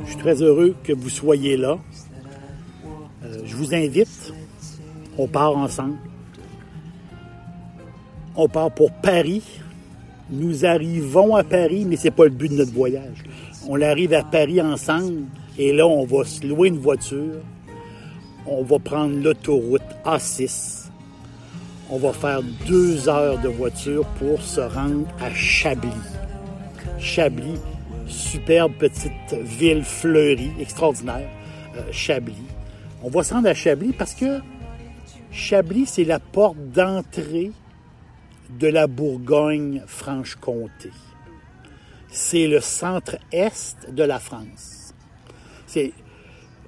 Je suis très heureux que vous soyez là. Euh, je vous invite. On part ensemble. On part pour Paris. Nous arrivons à Paris, mais c'est pas le but de notre voyage. On arrive à Paris ensemble et là, on va se louer une voiture. On va prendre l'autoroute A6. On va faire deux heures de voiture pour se rendre à Chablis. Chablis, superbe petite ville fleurie, extraordinaire, euh, Chablis. On va se rendre à Chablis parce que Chablis, c'est la porte d'entrée de la Bourgogne-Franche-Comté. C'est le centre-est de la France.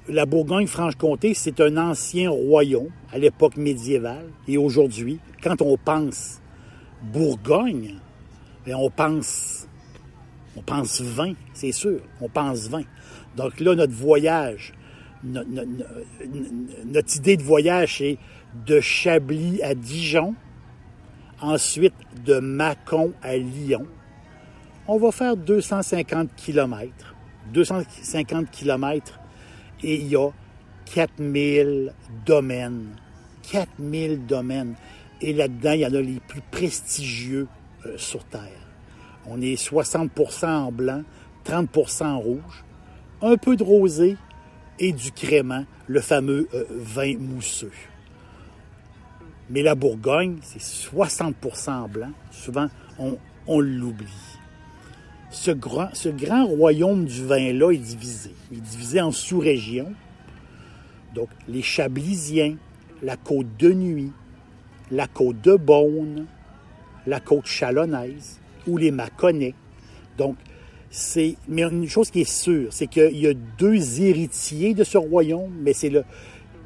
La Bourgogne-Franche-Comté, c'est un ancien royaume à l'époque médiévale et aujourd'hui, quand on pense Bourgogne, bien, on pense on pense vin, c'est sûr, on pense vin. Donc là, notre voyage, no- no- no- notre idée de voyage, c'est de Chablis à Dijon, ensuite de Mâcon à Lyon. On va faire 250 kilomètres. 250 kilomètres et il y a 4000 domaines. 4000 domaines. Et là-dedans, il y en a les plus prestigieux euh, sur Terre. On est 60% en blanc, 30% en rouge, un peu de rosé et du crément, le fameux euh, vin mousseux. Mais la Bourgogne, c'est 60% en blanc. Souvent, on, l'oublie. Ce grand, ce grand royaume du vin-là est divisé. Il est divisé en sous-régions. Donc, les Chablisiens, la côte de Nuit, la côte de Beaune, la côte chalonnaise ou les Mâconnais. Donc, c'est. Mais une chose qui est sûre, c'est qu'il y a deux héritiers de ce royaume, mais c'est le,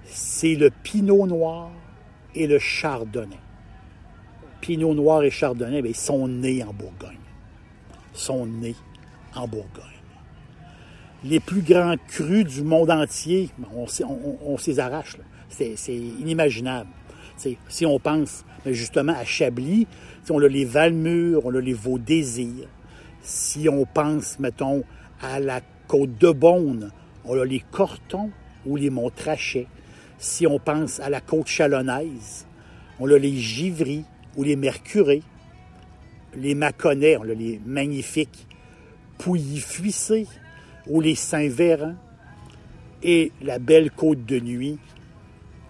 c'est le Pinot Noir et le Chardonnay. Pinot Noir et Chardonnay, bien, ils sont nés en Bourgogne. Sont nés en Bourgogne. Les plus grands crus du monde entier, on, s'y- on, s'y arrache. C'est, inimaginable. Si on pense mais justement à Chablis, on a les Valmures, on a les Vaux-Désirs. Si on pense, mettons, à la côte de Beaune, on a les Cortons ou les Montrachet. Si on pense à la côte chalonnaise, on a les Givry ou les Mercurés. Les Mâconnais, on a les magnifiques Pouilly-Fuissé ou les Saint-Véran. Et la belle côte de nuit,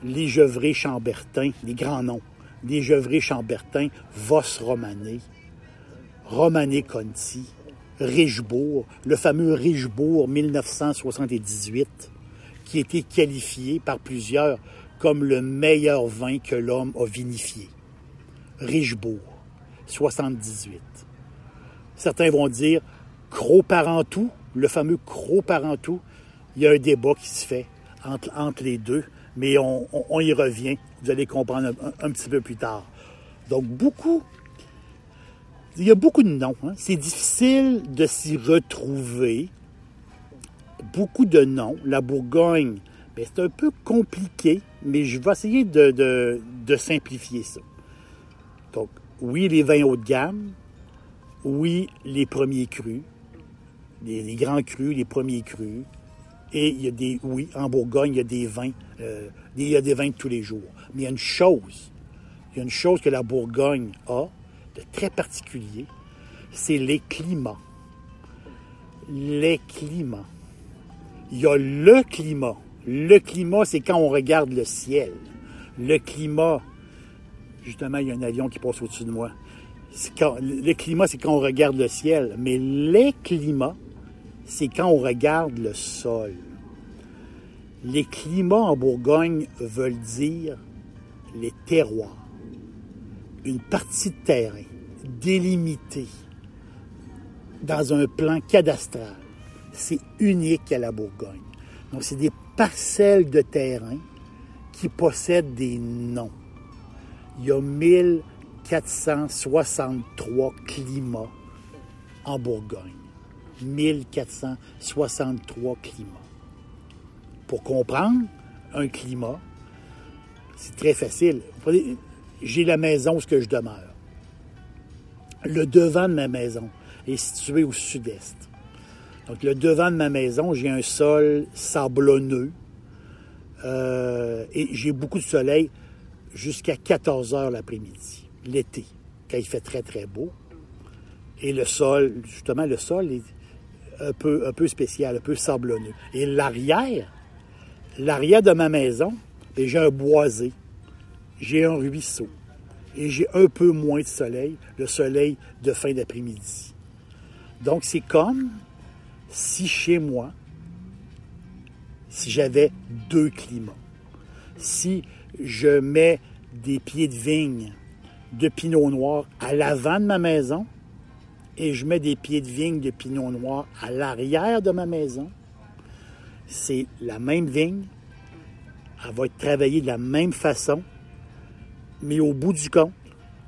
les Gevrés Chambertin, les grands noms. Les Gevrés Chambertin, Voss Romané, Romané Conti, Richebourg, le fameux Richebourg 1978, qui a été qualifié par plusieurs comme le meilleur vin que l'homme a vinifié. Richebourg, 78. Certains vont dire Cros-Parentou, le fameux Cros-Parentou. Il y a un débat qui se fait entre, entre les deux, mais on, on- y revient. Vous allez comprendre un petit peu plus tard. Donc, beaucoup. Il y a beaucoup de noms. hein. C'est difficile de s'y retrouver. Beaucoup de noms. La Bourgogne, ben, c'est un peu compliqué, mais je vais essayer de, simplifier ça. Donc, oui, les vins haut de gamme. Oui, les premiers crus. Les, grands crus, les premiers crus. Et il y a des, oui, en Bourgogne, des vins, euh, il y a des vins de tous les jours. Mais il y a une chose, il y a une chose que la Bourgogne a de très particulier, c'est les climats. Les climats. Il y a le climat. Le climat, c'est quand on regarde le ciel. Le climat, justement, il y a un avion qui passe au-dessus de moi. Le climat, c'est quand on regarde le ciel. Mais les climats, c'est quand on regarde le sol. Les climats en Bourgogne veulent dire les terroirs. Une partie de terrain délimitée dans un plan cadastral. C'est unique à la Bourgogne. Donc, c'est des parcelles de terrain qui possèdent des noms. Il y a 1463 climats en Bourgogne. 1463 climats. Pour comprendre un climat, c'est très facile. J'ai la maison où je demeure. Le devant de ma maison est situé au sud-est. Donc, le devant de ma maison, j'ai un sol sablonneux euh, et j'ai beaucoup de soleil jusqu'à 14 heures l'après-midi, l'été, quand il fait très, très beau. Et le sol, justement, le sol est un peu, un peu spécial, un peu sablonneux. Et l'arrière, l'arrière de ma maison, ben, j'ai un boisé, j'ai un ruisseau et j'ai un peu moins de soleil, le soleil de fin d'après-midi. Donc c'est comme si chez moi, si j'avais deux climats. Si je mets des pieds de vigne de pinot noir à l'avant de ma maison et je mets des pieds de vigne de pinot noir à l'arrière de ma maison, c'est la même vigne, elle va être travaillée de la même façon, mais au bout du compte,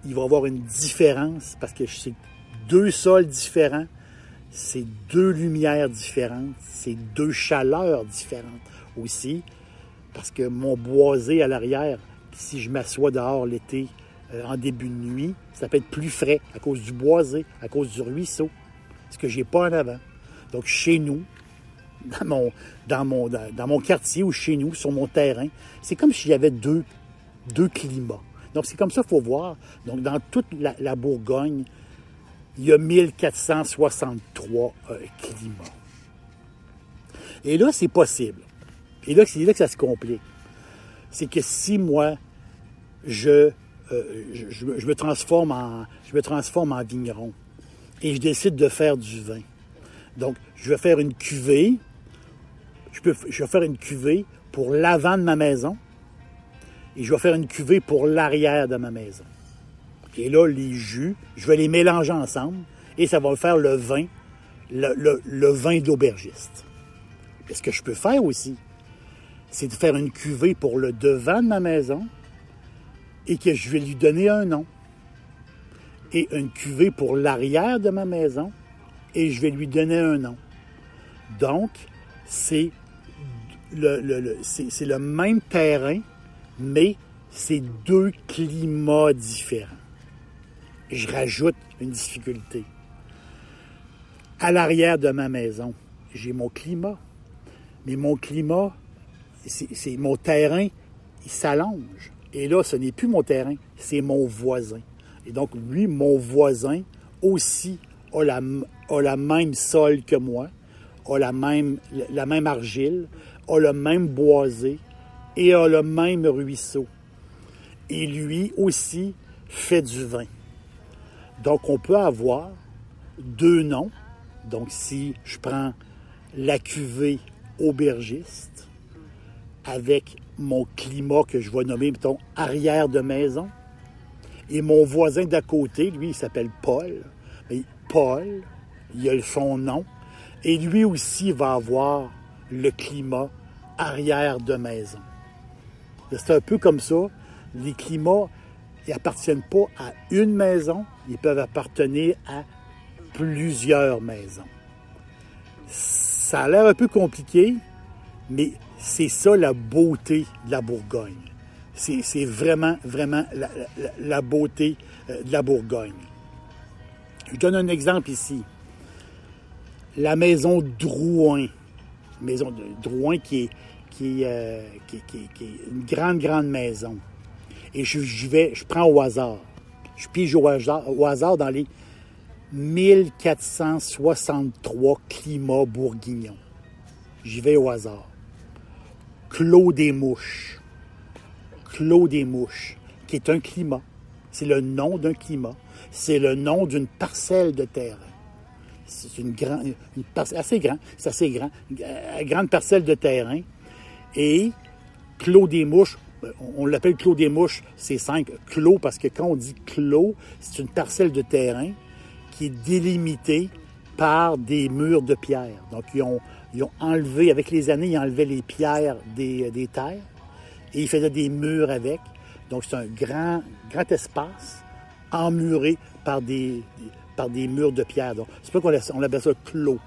il va y avoir une différence parce que c'est deux sols différents, c'est deux lumières différentes, c'est deux chaleurs différentes aussi, parce que mon boisé à l'arrière, si je m'assois dehors l'été euh, en début de nuit, ça peut être plus frais à cause du boisé, à cause du ruisseau, ce que j'ai pas en avant. Donc chez nous, dans mon, dans mon, dans, mon quartier ou chez nous, sur mon terrain, c'est comme si j'avais deux, deux climats. Donc, c'est comme ça qu'il faut voir. Donc, dans toute la, Bourgogne, il y a 1463 euh, climats. Et là, c'est possible. Et là, c'est là que ça se complique. C'est que si moi, je, euh, je, me transforme en, je me transforme en vigneron et je décide de faire du vin. Donc, je vais faire une cuvée. Je, peux, je vais faire une cuvée pour l'avant de ma maison, et je vais faire une cuvée pour l'arrière de ma maison. Et là, les jus, je vais les mélanger ensemble et ça va faire le vin, le, vin d'aubergiste. ce que je peux faire aussi, c'est de faire une cuvée pour le devant de ma maison et que je vais lui donner un nom. Et une cuvée pour l'arrière de ma maison et je vais lui donner un nom. Donc, c'est le, c'est le même terrain mais c'est deux climats différents. Je rajoute une difficulté. À l'arrière de ma maison, j'ai mon climat, mais mon climat, c'est mon terrain, il s'allonge. Et là, ce n'est plus mon terrain, c'est mon voisin. Et donc, lui, mon voisin, aussi a la, a la même sol que moi, a la même, la même argile, a le même boisé, et a le même ruisseau. Et lui aussi fait du vin. Donc on peut avoir deux noms. Donc si je prends la cuvée aubergiste avec mon climat que je vais nommer, mettons, arrière de maison, et mon voisin d'à côté, lui, il s'appelle Paul. Mais Paul, il a son nom, et lui aussi va avoir le climat arrière de maison. C'est un peu comme ça. Les climats n'appartiennent pas à une maison, ils peuvent appartenir à plusieurs maisons. Ça a l'air un peu compliqué, mais c'est ça la beauté de la Bourgogne. C'est vraiment, vraiment la, beauté euh, de la Bourgogne. Je donne un exemple ici. La maison Drouin, maison de Drouin qui est, euh, qui, est une grande, grande maison. Et je, vais, je prends au hasard. Je pige au hasard, au hasard dans les 1463 climats bourguignons. J'y vais au hasard. Clos des Mouches. Clos des Mouches, qui est un climat. C'est le nom d'un climat. C'est le nom d'une parcelle de terrain. C'est une grande, parcelle, assez grand, c'est assez grand, grande parcelle de terrain. Et Clos des Mouches, on l'appelle Clos des Mouches, c'est simple. Clos, parce que quand on dit clos, c'est une parcelle de terrain qui est délimitée par des murs de pierre. Donc, ils ont, enlevé, avec les années, ils enlevaient les pierres des, des terres et ils faisaient des murs avec. Donc, c'est un grand, espace emmuré par des, par des murs de pierre. Donc, c'est pas qu'on on appelle ça clos.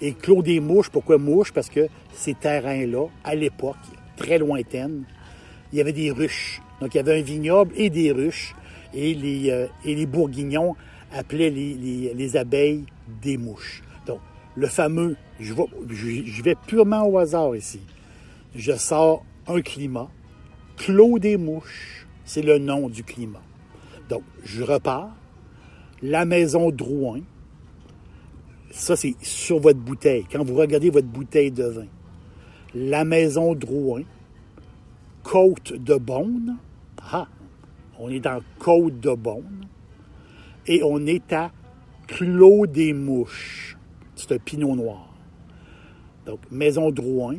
Et clos des mouches, pourquoi mouches? Parce que ces terrains-là, à l'époque, très lointaine, il y avait des ruches. Donc, il y avait un vignoble et des ruches. Et les, euh, bourguignons appelaient les, les, les, abeilles des mouches. Donc, le fameux, je vais purement au hasard ici. Je sors un climat. Clos des mouches, c'est le nom du climat. Donc, je repars. La maison Drouin, ça c'est sur votre bouteille. Quand vous regardez votre bouteille de vin, la maison Drouin, Côte de Beaune. Ah, on est dans Côte de Beaune. Et on est à Clos des Mouches. C'est un pinot noir. Donc, Maison Drouin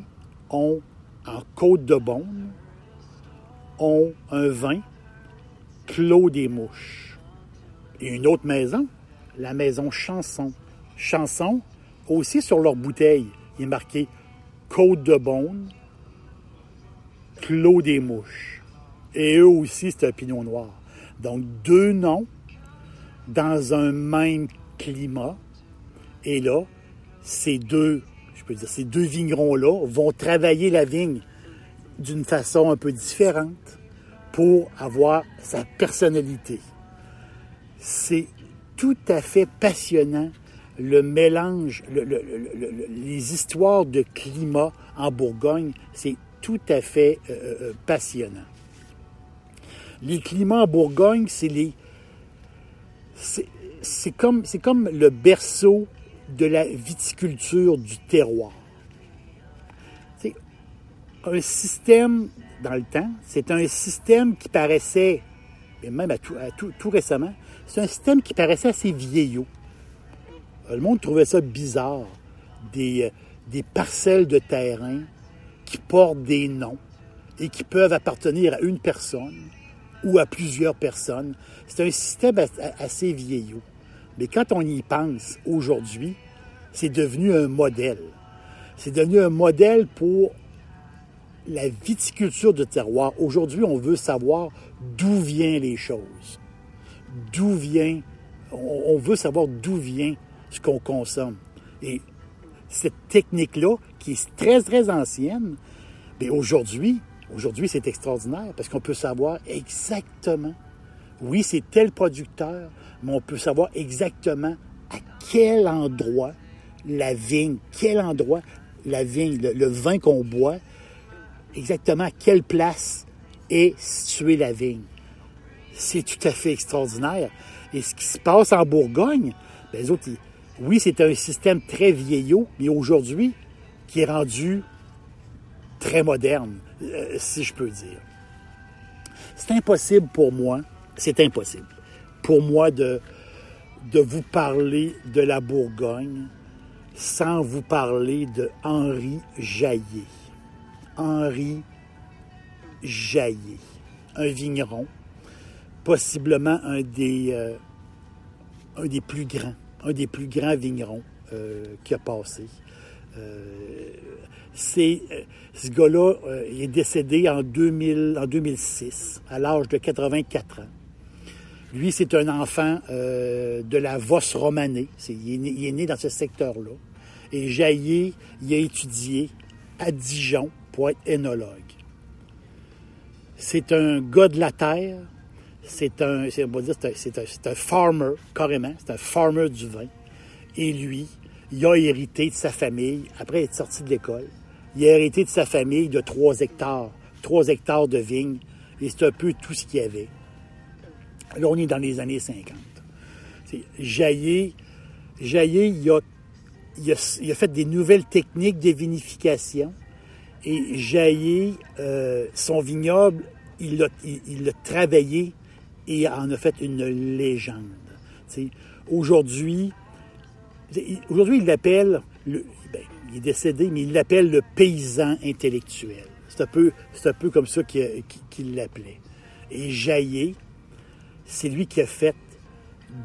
ont, en Côte de Beaune, ont un vin Clos des Mouches. Et une autre maison, la maison Chanson. Chanson, aussi sur leur bouteille, il est marqué Côte de Beaune, Clos des Mouches. Et eux aussi, c'est un pinot noir. Donc, deux noms dans un même climat. Et là, ces deux, je peux dire, ces deux vignerons-là vont travailler la vigne d'une façon un peu différente pour avoir sa personnalité. C'est tout à fait passionnant le mélange, le, le, le, les histoires de climat en Bourgogne, c'est tout à fait euh, passionnant. Les climats en Bourgogne, c'est les. C'est comme, le berceau de la viticulture du terroir. C'est un système, dans le temps, c'est un système qui paraissait, et même à tout, à tout, tout récemment, c'est un système qui paraissait assez vieillot. Le monde trouvait ça bizarre. Des, des parcelles de terrain qui portent des noms et qui peuvent appartenir à une personne ou à plusieurs personnes. C'est un système assez vieillot. Mais quand on y pense aujourd'hui, c'est devenu un modèle. C'est devenu un modèle pour la viticulture de terroir. Aujourd'hui, on veut savoir d'où viennent les choses. D'où vient, on veut savoir d'où vient ce qu'on consomme. Et cette technique-là, qui est très, très ancienne, mais aujourd'hui, aujourd'hui, c'est extraordinaire parce qu'on peut savoir exactement, oui, c'est tel producteur, mais on peut savoir exactement à quel endroit la vigne, quel endroit la vigne, le, vin qu'on boit, exactement à quelle place est située la vigne. C'est tout à fait extraordinaire. Et ce qui se passe en Bourgogne, ben, les autres, oui, c'est un système très vieillot, mais aujourd'hui, qui est rendu très moderne, euh, si je peux dire. C'est impossible pour moi, c'est impossible pour moi de, vous parler de la Bourgogne sans vous parler de Henri Jaillet. Henri Jaillet, un vigneron, possiblement un des, euh, un des plus grands un des plus grands vignerons euh, qui a passé. Euh, c'est, euh, ce gars-là euh, est décédé en, 2000, en 2006, à l'âge de 84 ans. Lui, c'est un enfant de la Vosse romanée. C'est, il, est né, il, est né, dans ce secteur-là. Et Jaillet, il a étudié à Dijon pour être énologue. C'est un gars de la terre, c'est un, c'est, un, un, un farmer, carrément, c'est un farmer du vin. Et lui, il a hérité de sa famille, après être sorti de l'école, il a hérité de sa famille de 3 hectares, 3 hectares de vignes, et c'est un peu tout ce qu'il y avait. Là, on est dans les années 50. C'est Jaillet, Jaillet, il a il a, il a fait des nouvelles techniques de vinification. Et Jaillé, euh, son vignoble, il l'a il, il l'a travaillé et en a fait une légende. Aujourd'hui, il l'appelle, le- ben, il est décédé, mais il l'appelle le paysan intellectuel. C'est un peu, un peu comme ça qu'il l'appelait. Et Jaillé, c'est lui qui a fait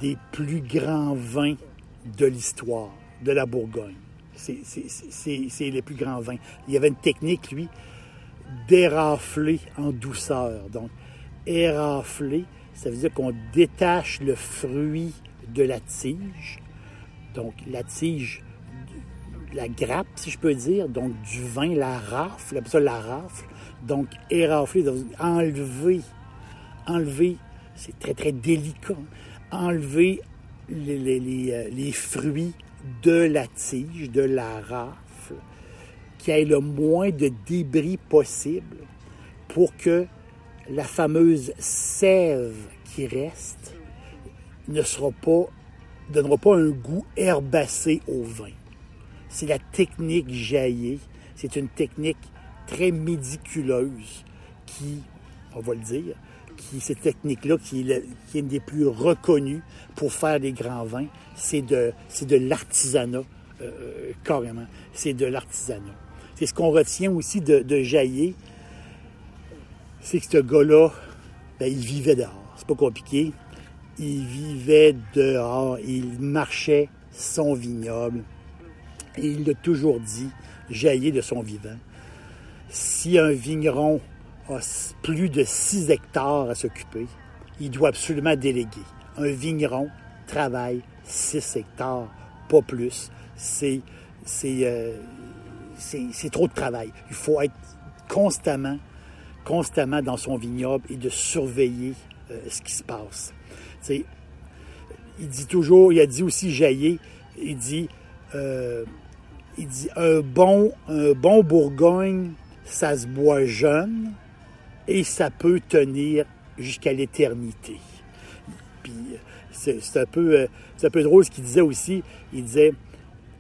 des plus grands vins de l'histoire de la Bourgogne. C'est c'est les plus grands vins. Il y avait une technique, lui, d'érafler en douceur. Donc, érafler, ça veut dire qu'on détache le fruit de la tige. Donc, la tige, la grappe, si je peux dire, donc du vin, la rafle, ça la rafle. Donc, érafler, enlever, enlever, c'est très, très délicat, enlever les, les- euh, fruits de la tige, de la rafle, qu'il y ait le moins de débris possible pour que la fameuse sève qui reste ne sera pas, donnera pas un goût herbacé au vin. C'est la technique jaillée. C'est une technique très médiculeuse qui, on va le dire, qui, cette technique-là, qui, est une des plus reconnues pour faire des grands vins, c'est de, de l'artisanat, euh, carrément. C'est de l'artisanat. C'est ce qu'on retient aussi de, de c'est que ce gars-là, ben, il vivait dehors. C'est pas compliqué. Il vivait dehors, il marchait son vignoble. Et il l'a toujours dit, jaillit de son vivant. Si un vigneron a plus de 6 hectares à s'occuper, il doit absolument déléguer. Un vigneron travaille 6 hectares, pas plus. Euh, c'est, c'est trop de travail. Il faut être constamment, constamment dans son vignoble et de surveiller euh, ce qui se passe. Il dit toujours, il a dit aussi Jaillé, il dit, euh, il dit un bon, un bon Bourgogne, ça se boit jeune et ça peut tenir jusqu'à l'éternité. Puis c'est un peu, euh, un peu drôle ce qu'il disait aussi. Il disait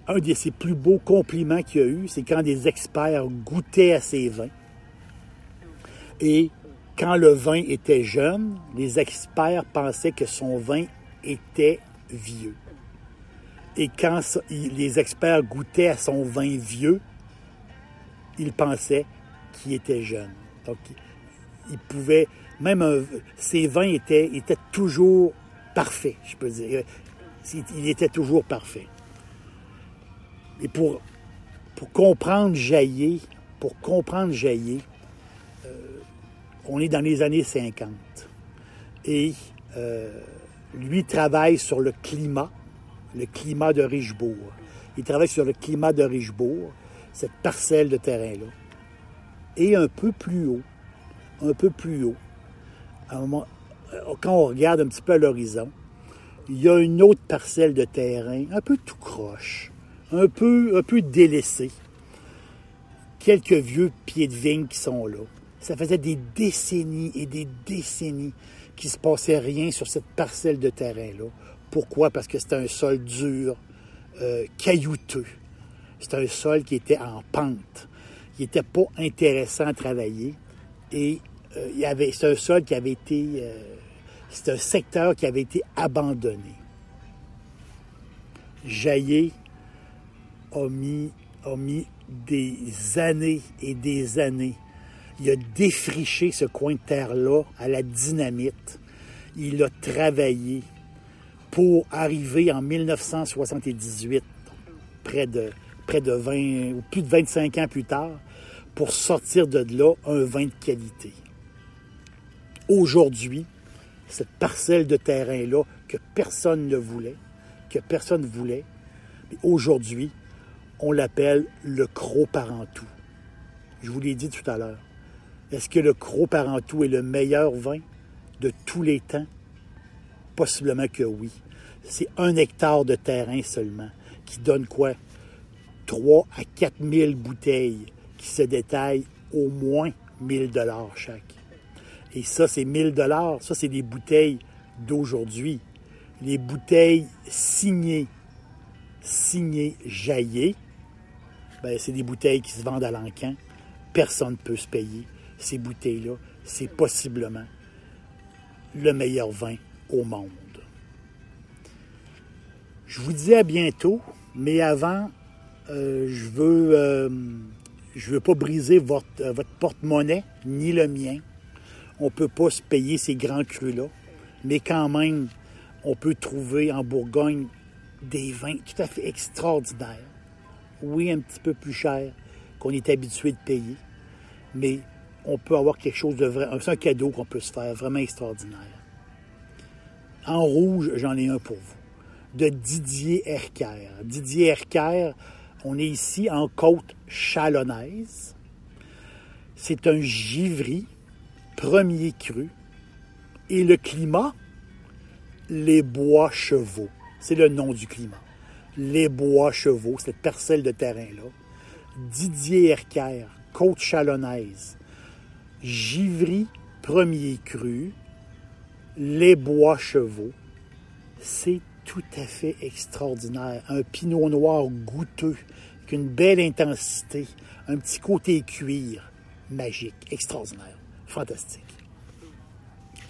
un de ses plus beaux compliments qu'il a eu, c'est quand des experts goûtaient à ses vins. Et quand le vin était jeune, les experts pensaient que son vin était vieux. Et quand les experts goûtaient à son vin vieux, ils pensaient qu'il était jeune. Donc, il- pouvait, même un- ses vins étaient, étaient toujours parfaits, je peux dire. Il était toujours parfait. Et pour, pour comprendre Jaillé, pour comprendre Jaillé, euh, on est dans les années 50. Et euh, lui travaille sur le climat, le climat de Richebourg. Il travaille sur le climat de Richebourg, cette parcelle de terrain-là. Et un peu plus haut, un peu plus haut, euh, quand on regarde un petit peu à l'horizon, il y a une autre parcelle de terrain, un peu tout croche, un peu, un peu délaissé. Quelques vieux pieds de vigne qui sont là. Ça faisait des décennies et des décennies qu'il se passait rien sur cette parcelle de terrain-là. Pourquoi? Parce que c'était un sol dur, euh, caillouteux. C'était un sol qui était en pente. Il n'était pas intéressant à travailler. Et euh, c'est un sol qui avait été... euh, un secteur qui avait été abandonné. Jaillé a mis, a mis des années et des années. Il a défriché ce coin de terre-là à la dynamite. Il a travaillé pour arriver en 1978, près de, près de 20 ou plus de 25 ans plus tard, pour sortir de là un vin de qualité. Aujourd'hui, cette parcelle de terrain-là que personne ne voulait, que personne ne voulait, aujourd'hui, on l'appelle le Croc Parentou. Je vous l'ai dit tout à l'heure. Est-ce que le Croc Parentou est le meilleur vin de tous les temps? Possiblement que oui. C'est un hectare de terrain seulement qui donne quoi? 3 à 4 000 bouteilles qui se détaillent au moins 1000 dollars chaque. Et ça, c'est 1000 dollars. Ça, c'est des bouteilles d'aujourd'hui. Les bouteilles signées signé Jaillé. Ben, c'est des bouteilles qui se vendent à l'encan. Personne ne peut se payer. Ces bouteilles-là, c'est possiblement le meilleur vin au monde. Je vous dis à bientôt, mais avant, euh, je veux euh, veux pas briser votre, euh, votre porte-monnaie ni le mien. On peut pas se payer ces grands crus-là, mais quand même, on peut trouver en Bourgogne des vins tout à fait extraordinaires. Oui, un petit peu plus cher qu'on est habitué de payer, mais on peut avoir quelque chose de vrai. C'est un cadeau qu'on peut se faire, vraiment extraordinaire. En rouge, j'en ai un pour vous de Didier Erker. Didier Erker, on est ici en côte chalonnaise. C'est un givry, premier cru. Et le climat, les bois chevaux. C'est le nom du climat. Les bois chevaux, cette parcelle de terrain-là. Didier Erker, côte chalonnaise. Givry, premier cru. Les bois chevaux. C'est tout à fait extraordinaire. Un pinot noir goûteux, avec une belle intensité, un petit côté cuir, magique, extraordinaire, fantastique.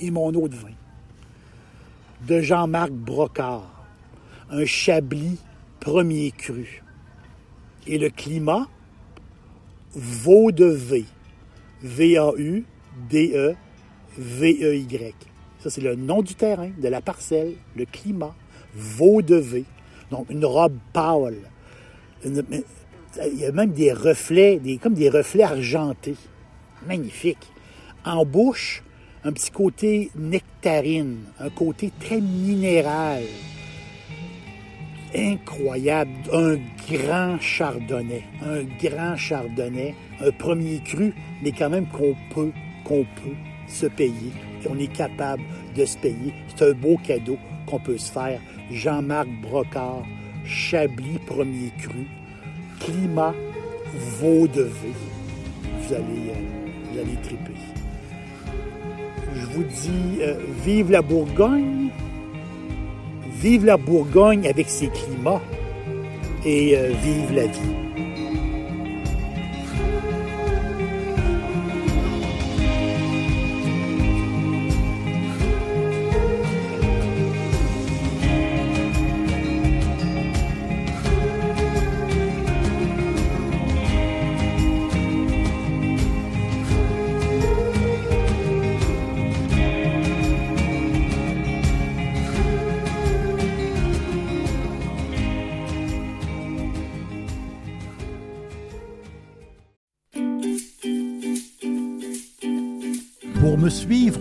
Et mon de vin, de Jean-Marc Brocard, un Chablis premier cru. Et le climat, Vau de V, V-A-U-D-E, V-E-Y. Ça, c'est le nom du terrain, de la parcelle, le climat, vaudevée. Donc, une robe pâle. il y a même des reflets, comme des reflets argentés. Magnifique. En bouche, un petit côté nectarine, un côté très minéral. Incroyable. Un grand chardonnay. Un grand chardonnay. Un premier cru, mais quand même qu'on peut, qu'on peut se payer. On est capable de se payer. C'est un beau cadeau qu'on peut se faire. Jean-Marc Brocard, Chablis premier cru, Climat Vaudeville. Vous allez, euh, vous allez triper. Je vous dis, euh, vive la Bourgogne, vive la Bourgogne avec ses climats et euh, vive la vie.